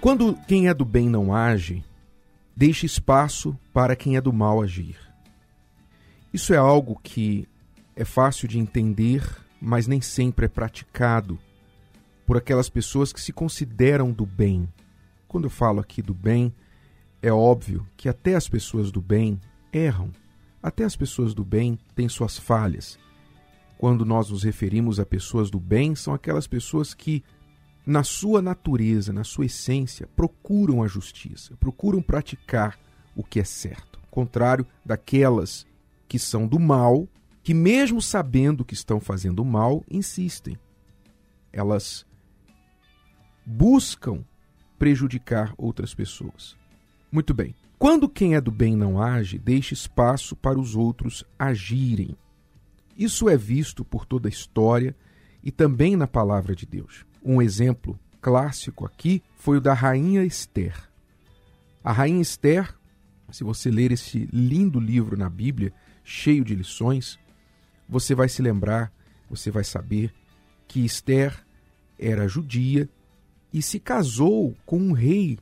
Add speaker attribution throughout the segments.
Speaker 1: Quando quem é do bem não age, deixe espaço para quem é do mal agir. Isso é algo que é fácil de entender, mas nem sempre é praticado por aquelas pessoas que se consideram do bem. Quando eu falo aqui do bem, é óbvio que até as pessoas do bem erram, até as pessoas do bem têm suas falhas. Quando nós nos referimos a pessoas do bem, são aquelas pessoas que, na sua natureza, na sua essência, procuram a justiça, procuram praticar o que é certo, contrário daquelas que são do mal, que, mesmo sabendo que estão fazendo mal, insistem. Elas buscam prejudicar outras pessoas. Muito bem. Quando quem é do bem não age, deixa espaço para os outros agirem. Isso é visto por toda a história e também na palavra de Deus. Um exemplo clássico aqui foi o da rainha Esther. A rainha Esther, se você ler esse lindo livro na Bíblia, cheio de lições, você vai se lembrar, você vai saber que Esther era judia e se casou com um rei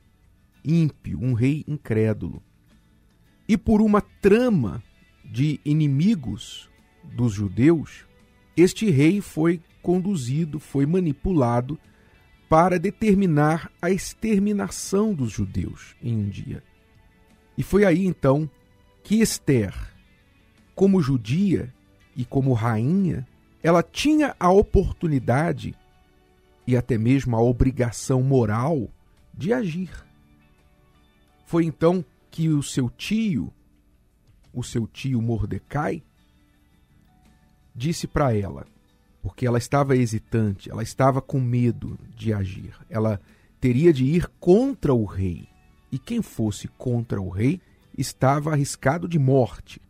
Speaker 1: ímpio, um rei incrédulo. E por uma trama de inimigos dos judeus, este rei foi conduzido, foi manipulado para determinar a exterminação dos judeus em um dia. E foi aí então que Esther, como judia e como rainha, ela tinha a oportunidade e até mesmo a obrigação moral de agir. Foi então que o seu tio, o seu tio Mordecai, disse para ela, porque ela estava hesitante, ela estava com medo de agir, ela teria de ir contra o rei. E quem fosse contra o rei estava arriscado de morte.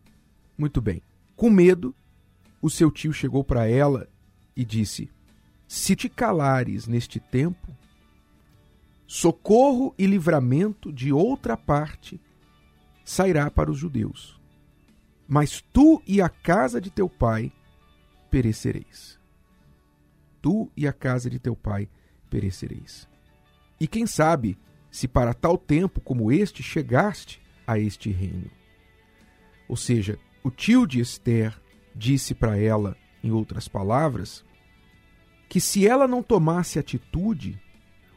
Speaker 1: Muito bem. Com medo, o seu tio chegou para ela e disse: Se te calares neste tempo, socorro e livramento de outra parte sairá para os judeus. Mas tu e a casa de teu pai perecereis. Tu e a casa de teu pai perecereis. E quem sabe se para tal tempo como este chegaste a este reino. Ou seja, o tio de Esther disse para ela, em outras palavras, que se ela não tomasse atitude,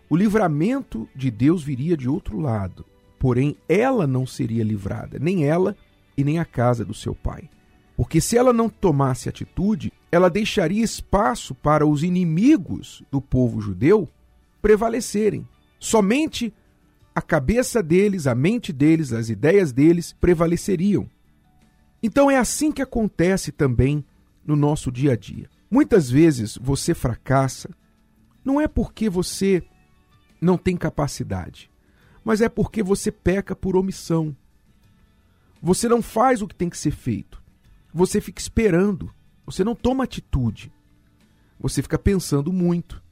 Speaker 1: o livramento de Deus viria de outro lado, porém ela não seria livrada, nem ela e nem a casa do seu pai. Porque se ela não tomasse atitude, ela deixaria espaço para os inimigos do povo judeu prevalecerem. Somente a cabeça deles, a mente deles, as ideias deles prevaleceriam. Então é assim que acontece também no nosso dia a dia. Muitas vezes você fracassa não é porque você não tem capacidade, mas é porque você peca por omissão. Você não faz o que tem que ser feito. Você fica esperando. Você não toma atitude. Você fica pensando muito,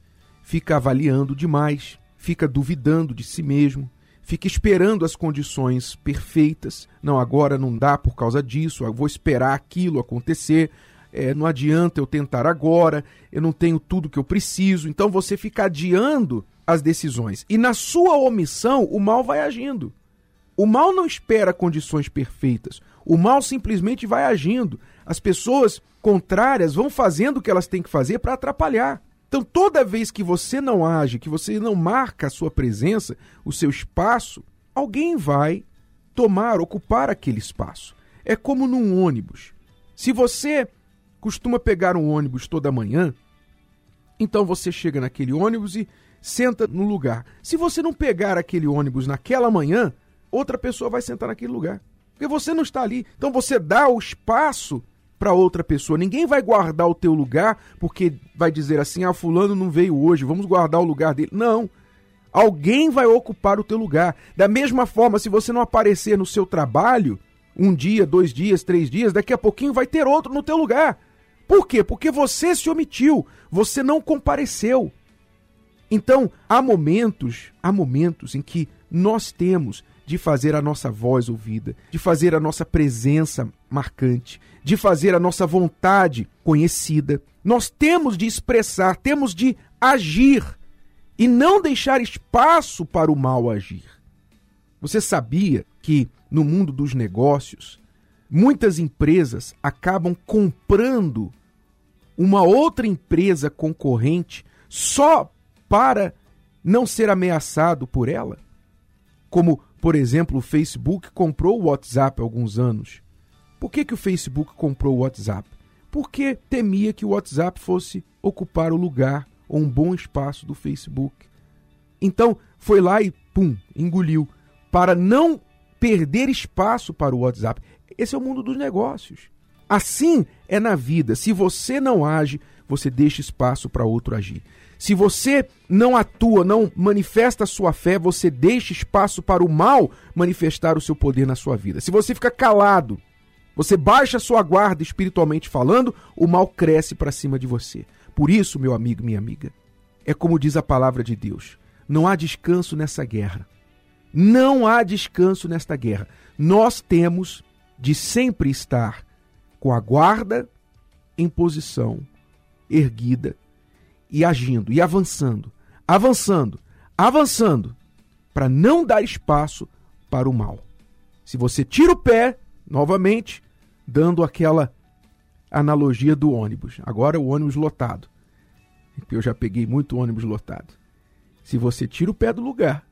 Speaker 1: fica avaliando demais, fica duvidando de si mesmo, fica esperando as condições perfeitas. Não, agora não dá por causa disso, eu vou esperar aquilo acontecer. É, não adianta eu tentar agora, eu não tenho tudo que eu preciso. Então você fica adiando as decisões. E na sua omissão, o mal vai agindo. O mal não espera condições perfeitas. O mal simplesmente vai agindo. As pessoas contrárias vão fazendo o que elas têm que fazer para atrapalhar. Então, toda vez que você não age, que você não marca a sua presença, o seu espaço, alguém vai tomar, ocupar aquele espaço. É como num ônibus. Se você costuma pegar um ônibus toda manhã, então você chega naquele ônibus e senta no lugar. Se você não pegar aquele ônibus naquela manhã, outra pessoa vai sentar naquele lugar. Porque você não está ali. Então você dá o espaço para outra pessoa. Ninguém vai guardar o teu lugar porque vai dizer assim: "Ah, fulano não veio hoje, vamos guardar o lugar dele". Não. Alguém vai ocupar o teu lugar. Da mesma forma, se você não aparecer no seu trabalho, um dia, dois dias, três dias, daqui a pouquinho vai ter outro no teu lugar. Por quê? Porque você se omitiu, você não compareceu. Então, há momentos, há momentos em que nós temos de fazer a nossa voz ouvida, de fazer a nossa presença marcante, de fazer a nossa vontade conhecida. Nós temos de expressar, temos de agir. e não deixar espaço para o mal agir. Você sabia que no mundo dos negócios, muitas empresas acabam comprando uma outra empresa concorrente só para não ser ameaçado por ela? Como, por exemplo, o Facebook comprou o WhatsApp há alguns anos. Por que, que o Facebook comprou o WhatsApp? Porque temia que o WhatsApp fosse ocupar o lugar ou um bom espaço do Facebook. Então, foi lá e, pum, engoliu, para não perder espaço para o WhatsApp. Esse é o mundo dos negócios. Assim é na vida. Se você não age, você deixa espaço para outro agir. Se você não atua, não manifesta a sua fé, você deixa espaço para o mal manifestar o seu poder na sua vida. Se você fica calado, você baixa a sua guarda espiritualmente falando, o mal cresce para cima de você. Por isso, meu amigo, minha amiga, é como diz a palavra de Deus: não há descanso nessa guerra. Não há descanso nesta guerra. Nós temos de sempre estar com a guarda em posição erguida e agindo e avançando, avançando, avançando, para não dar espaço para o mal. Se você tira o pé, novamente, dando aquela analogia do ônibus. Agora o ônibus lotado. Eu já peguei muito ônibus lotado. Se você tira o pé do lugar,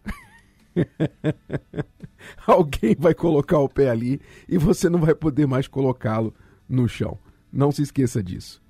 Speaker 1: alguém vai colocar o pé ali e você não vai poder mais colocá-lo no chão. Não se esqueça disso.